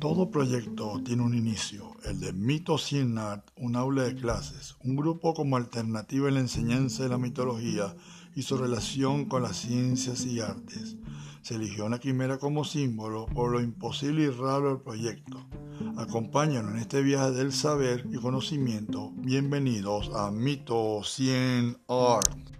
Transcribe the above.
Todo proyecto tiene un inicio, el de Mito 100 Art, un aula de clases, un grupo como alternativa en la enseñanza de la mitología y su relación con las ciencias y artes. Se eligió una quimera como símbolo por lo imposible y raro del proyecto. Acompáñanos en este viaje del saber y conocimiento. Bienvenidos a Mito 100 Art.